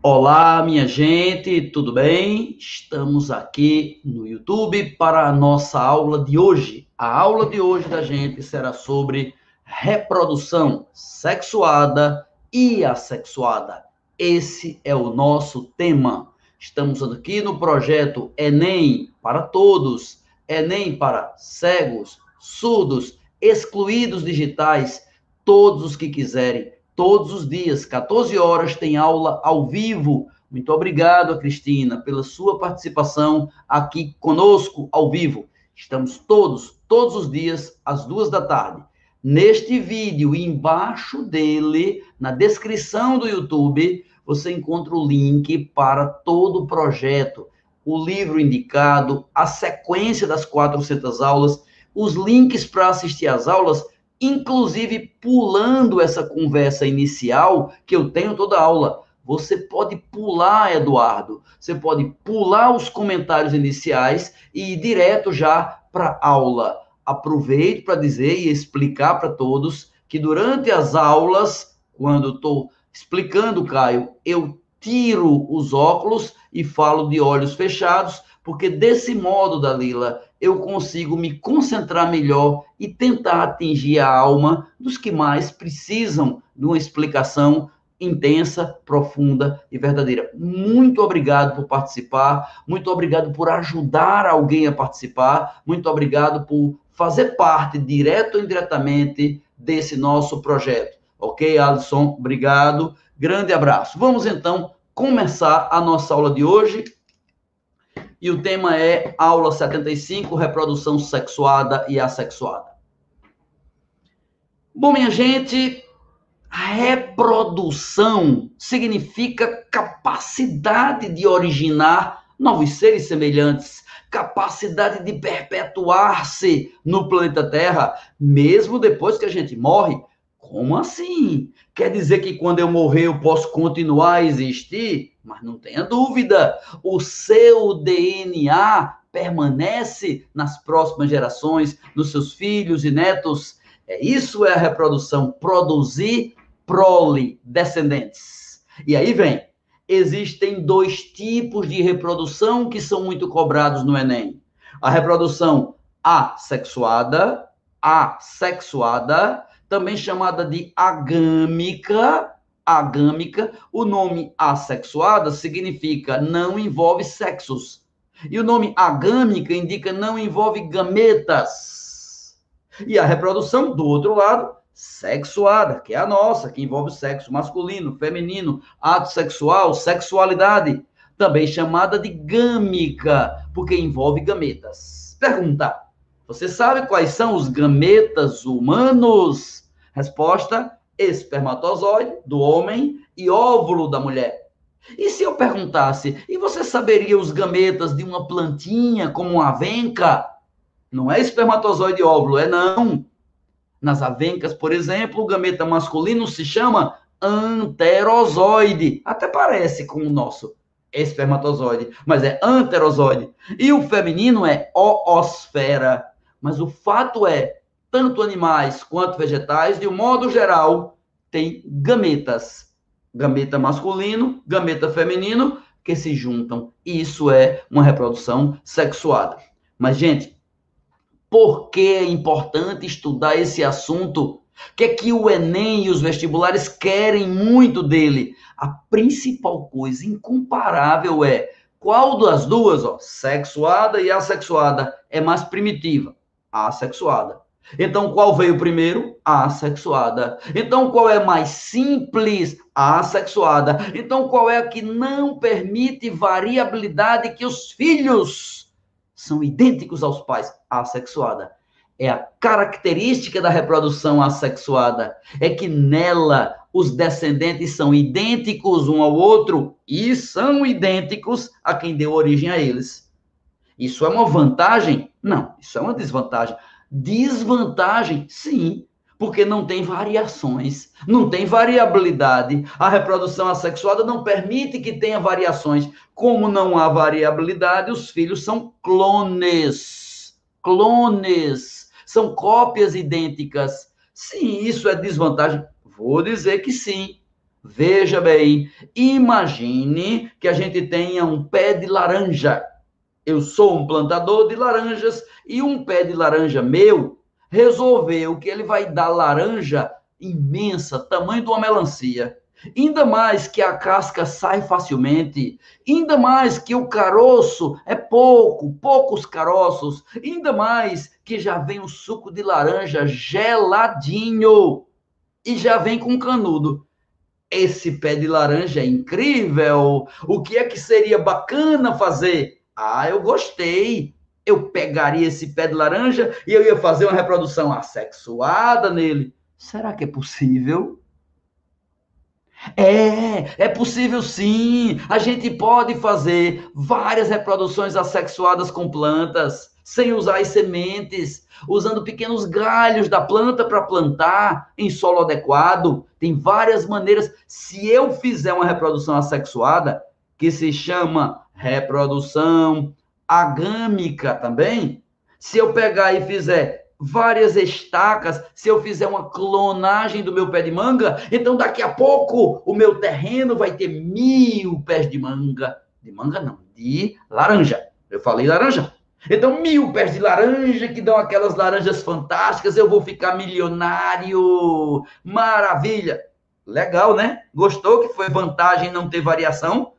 Olá, minha gente, tudo bem? Estamos aqui no YouTube para a nossa aula de hoje. A aula de hoje da gente será sobre reprodução sexuada e assexuada. Esse é o nosso tema. Estamos aqui no projeto Enem para todos, Enem para cegos, surdos, excluídos digitais, todos os que quiserem todos os dias, 14 horas, tem aula ao vivo. Muito obrigado, Cristina, pela sua participação aqui conosco ao vivo. Estamos todos, todos os dias, às duas da tarde. Neste vídeo, embaixo dele, na descrição do YouTube, você encontra o link para todo o projeto, o livro indicado, a sequência das 400 aulas, os links para assistir às aulas inclusive pulando essa conversa inicial que eu tenho toda aula. Você pode pular, Eduardo. Você pode pular os comentários iniciais e ir direto já para aula. Aproveito para dizer e explicar para todos que durante as aulas, quando estou explicando, Caio, eu tiro os óculos e falo de olhos fechados, porque desse modo, Dalila, eu consigo me concentrar melhor e tentar atingir a alma dos que mais precisam de uma explicação intensa, profunda e verdadeira. Muito obrigado por participar, muito obrigado por ajudar alguém a participar, muito obrigado por fazer parte, direto ou indiretamente, desse nosso projeto. Ok, Alisson? Obrigado. Grande abraço. Vamos então começar a nossa aula de hoje e o tema é aula 75, reprodução sexuada e assexuada. Bom, minha gente, reprodução significa capacidade de originar novos seres semelhantes, capacidade de perpetuar-se no planeta Terra, mesmo depois que a gente morre. Como assim? Quer dizer que quando eu morrer eu posso continuar a existir? Mas não tenha dúvida, o seu DNA permanece nas próximas gerações, nos seus filhos e netos. É isso é a reprodução, produzir prole, descendentes. E aí vem, existem dois tipos de reprodução que são muito cobrados no ENEM. A reprodução assexuada, assexuada, também chamada de agâmica, agâmica, o nome assexuada significa não envolve sexos. E o nome agâmica indica não envolve gametas. E a reprodução, do outro lado, sexuada, que é a nossa, que envolve sexo masculino, feminino, ato sexual, sexualidade, também chamada de gâmica, porque envolve gametas. Pergunta: você sabe quais são os gametas humanos? Resposta: espermatozoide do homem e óvulo da mulher. E se eu perguntasse, e você saberia os gametas de uma plantinha como uma avenca? Não é espermatozoide e óvulo, é não. Nas avencas, por exemplo, o gameta masculino se chama anterozoide. Até parece com o nosso espermatozoide, mas é anterozoide. E o feminino é oosfera. Mas o fato é, tanto animais quanto vegetais, de um modo geral, têm gametas. Gameta masculino, gameta feminino, que se juntam. E isso é uma reprodução sexuada. Mas, gente, por que é importante estudar esse assunto? O que é que o Enem e os vestibulares querem muito dele? A principal coisa incomparável é qual das duas, ó, sexuada e assexuada, é mais primitiva? Assexuada. Então, qual veio primeiro? A assexuada. Então, qual é mais simples? A assexuada. Então, qual é a que não permite variabilidade que os filhos são idênticos aos pais? A assexuada. É a característica da reprodução assexuada. É que nela os descendentes são idênticos um ao outro e são idênticos a quem deu origem a eles. Isso é uma vantagem? Não, isso é uma desvantagem. Desvantagem, sim, porque não tem variações, não tem variabilidade. A reprodução assexuada não permite que tenha variações. Como não há variabilidade, os filhos são clones. Clones. São cópias idênticas. Sim, isso é desvantagem. Vou dizer que sim. Veja bem, imagine que a gente tenha um pé de laranja. Eu sou um plantador de laranjas e um pé de laranja meu resolveu que ele vai dar laranja imensa, tamanho de uma melancia. Ainda mais que a casca sai facilmente, ainda mais que o caroço é pouco, poucos caroços, ainda mais que já vem o suco de laranja geladinho e já vem com canudo. Esse pé de laranja é incrível. O que é que seria bacana fazer? Ah, eu gostei. Eu pegaria esse pé de laranja e eu ia fazer uma reprodução assexuada nele. Será que é possível? É, é possível sim. A gente pode fazer várias reproduções assexuadas com plantas, sem usar as sementes, usando pequenos galhos da planta para plantar em solo adequado. Tem várias maneiras. Se eu fizer uma reprodução assexuada, que se chama reprodução agâmica também, se eu pegar e fizer várias estacas, se eu fizer uma clonagem do meu pé de manga, então daqui a pouco o meu terreno vai ter mil pés de manga. De manga não, de laranja. Eu falei laranja. Então, mil pés de laranja que dão aquelas laranjas fantásticas, eu vou ficar milionário. Maravilha! Legal, né? Gostou que foi vantagem não ter variação?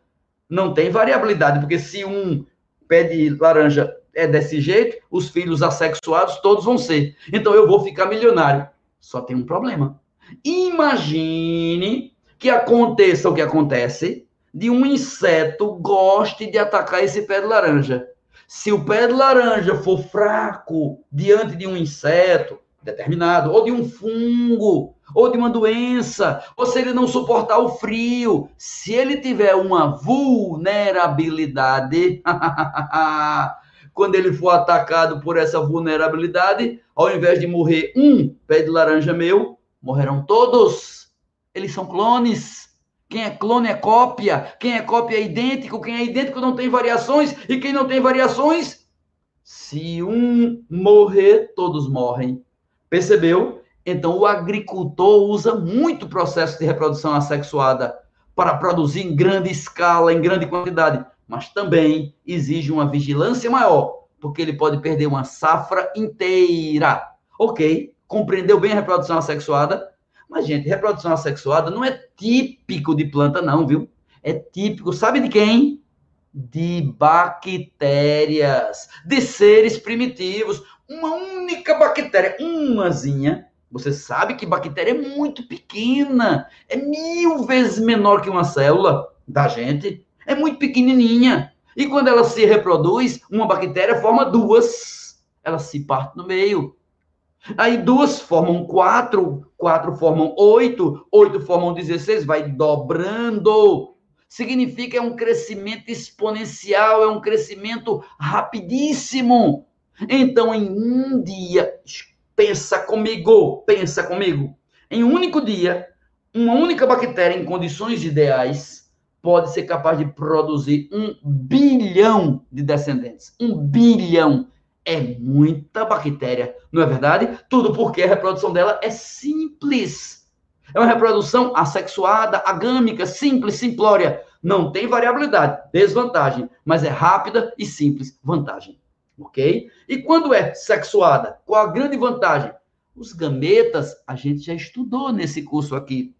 Não tem variabilidade, porque se um pé de laranja é desse jeito, os filhos assexuados todos vão ser. Então eu vou ficar milionário. Só tem um problema. Imagine que aconteça o que acontece de um inseto goste de atacar esse pé de laranja. Se o pé de laranja for fraco diante de um inseto determinado, ou de um fungo, ou de uma doença, ou se ele não suportar o frio, se ele tiver uma vulnerabilidade, quando ele for atacado por essa vulnerabilidade, ao invés de morrer um pé de laranja meu, morrerão todos. Eles são clones. Quem é clone é cópia. Quem é cópia é idêntico. Quem é idêntico não tem variações. E quem não tem variações, se um morrer, todos morrem. Percebeu? Então o agricultor usa muito o processo de reprodução assexuada para produzir em grande escala, em grande quantidade, mas também exige uma vigilância maior, porque ele pode perder uma safra inteira. Ok, compreendeu bem a reprodução assexuada? Mas, gente, reprodução assexuada não é típico de planta, não, viu? É típico, sabe de quem? De bactérias, de seres primitivos. Uma única bactéria, umazinha. Você sabe que bactéria é muito pequena, é mil vezes menor que uma célula da gente, é muito pequenininha. E quando ela se reproduz, uma bactéria forma duas, ela se parte no meio. Aí duas formam quatro, quatro formam oito, oito formam 16, vai dobrando. Significa é um crescimento exponencial, é um crescimento rapidíssimo. Então, em um dia, pensa comigo, pensa comigo. Em um único dia, uma única bactéria em condições ideais pode ser capaz de produzir um bilhão de descendentes. Um bilhão é muita bactéria, não é verdade? Tudo porque a reprodução dela é simples. É uma reprodução assexuada, agâmica, simples, simplória. Não tem variabilidade, desvantagem, mas é rápida e simples, vantagem. Ok? E quando é sexuada, qual a grande vantagem? Os gametas, a gente já estudou nesse curso aqui.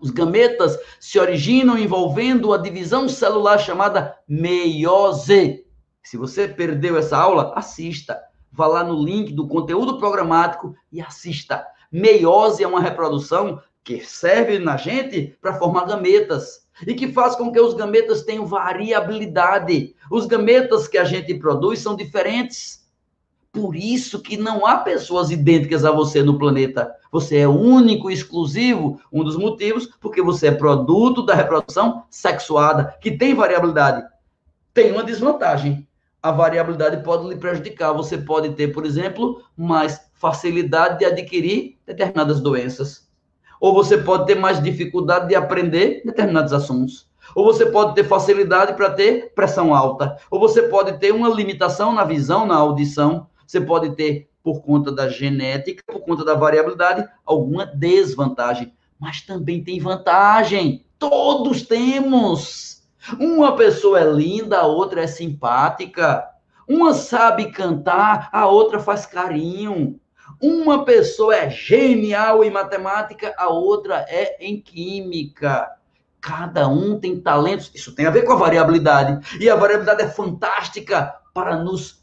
Os gametas se originam envolvendo a divisão celular chamada meiose. Se você perdeu essa aula, assista. Vá lá no link do conteúdo programático e assista. Meiose é uma reprodução que serve na gente para formar gametas e que faz com que os gametas tenham variabilidade. Os gametas que a gente produz são diferentes. Por isso que não há pessoas idênticas a você no planeta. Você é único e exclusivo. Um dos motivos, porque você é produto da reprodução sexuada, que tem variabilidade. Tem uma desvantagem a variabilidade pode lhe prejudicar. Você pode ter, por exemplo, mais facilidade de adquirir determinadas doenças. Ou você pode ter mais dificuldade de aprender determinados assuntos. Ou você pode ter facilidade para ter pressão alta. Ou você pode ter uma limitação na visão, na audição. Você pode ter, por conta da genética, por conta da variabilidade, alguma desvantagem. mas também tem vantagem. Todos temos. Uma pessoa é linda, a outra é simpática. Uma sabe cantar, a outra faz carinho. Uma pessoa é genial em matemática, a outra é em química. Cada um tem talentos. Isso tem a ver com a variabilidade. E a variabilidade é fantástica para nos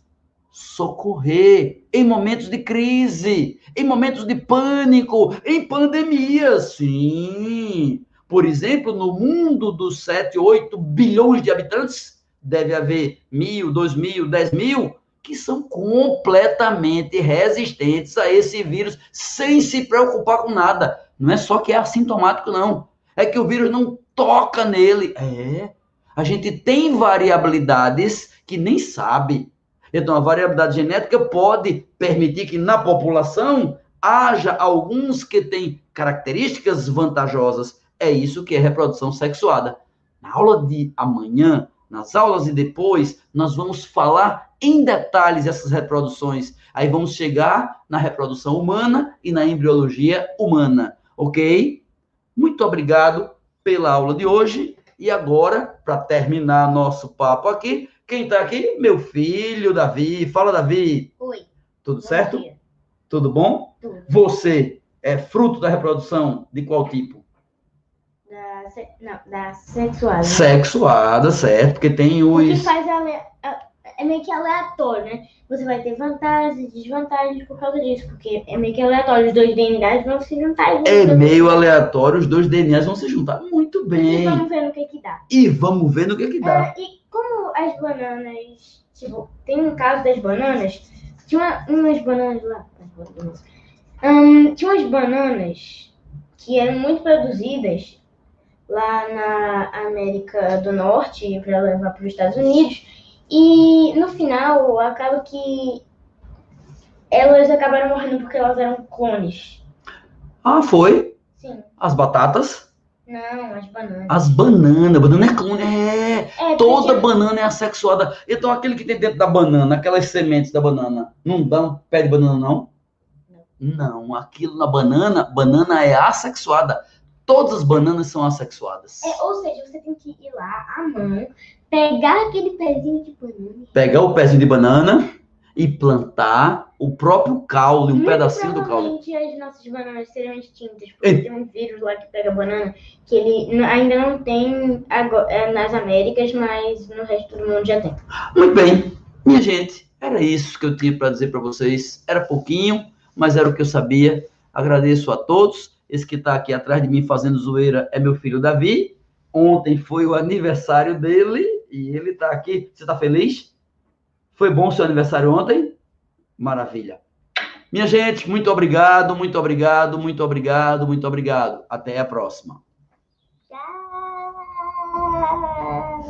socorrer em momentos de crise, em momentos de pânico, em pandemia. Sim. Por exemplo, no mundo dos 7, 8 bilhões de habitantes, deve haver mil, dois mil, dez mil que são completamente resistentes a esse vírus, sem se preocupar com nada. Não é só que é assintomático, não. É que o vírus não toca nele. É. A gente tem variabilidades que nem sabe. Então, a variabilidade genética pode permitir que na população haja alguns que têm características vantajosas. É isso que é reprodução sexuada. Na aula de amanhã, nas aulas e depois, nós vamos falar em detalhes essas reproduções. Aí vamos chegar na reprodução humana e na embriologia humana, ok? Muito obrigado pela aula de hoje. E agora, para terminar nosso papo aqui, quem está aqui? Meu filho, Davi. Fala, Davi. Oi. Tudo bom certo? Dia. Tudo bom? Tudo. Você é fruto da reprodução de qual tipo? Da, se... Não, da sexuada. Sexuada, certo? Porque tem O que os. faz ale... é meio que aleatório, né? Você vai ter vantagens e desvantagens por causa disso, porque é meio que aleatório. Os dois DNAs vão se juntar e vão É meio aleatório, os dois DNAs vão se juntar. Muito E bem. vamos ver no que que dá. E vamos ver no que que dá. Ah, e como as bananas, tipo, tem um caso das bananas, tinha uma- umas bananas lá, Hum, tinha umas bananas que eram muito produzidas lá na América do Norte para levar para os Estados Unidos e no final acaba que elas acabaram morrendo porque elas eram clones. Ah, foi? Sim, As batatas? não, as bananas. As bananas. Banana é clone. É. É, porque Toda tinha- banana é assexuada. Então, aquele que tem dentro da banana, aquelas sementes da banana, não dá um pé de banana, não? Não, aquilo na banana, banana é assexuada. Todas as bananas são assexuadas. É, ou seja, você tem que ir lá à mão, pegar aquele pezinho de banana. Pegar o pezinho de banana e plantar o próprio caule, um Muito pedacinho do caule. as nossas bananas seriam extintas, porque tem um vírus lá que pega banana, que ele ainda não tem é, nas Américas, mas no resto do mundo já tem. Muito bem, minha gente, era isso que eu tinha para dizer para vocês. Era pouquinho, mas era o que eu sabia. Agradeço a todos. Esse que está aqui atrás de mim fazendo zoeira é meu filho Davi. Ontem foi o aniversário dele e ele está aqui. Você está feliz? Foi bom seu aniversário ontem? Maravilha. Minha gente, muito obrigado, muito obrigado, muito obrigado, muito obrigado. Até a próxima.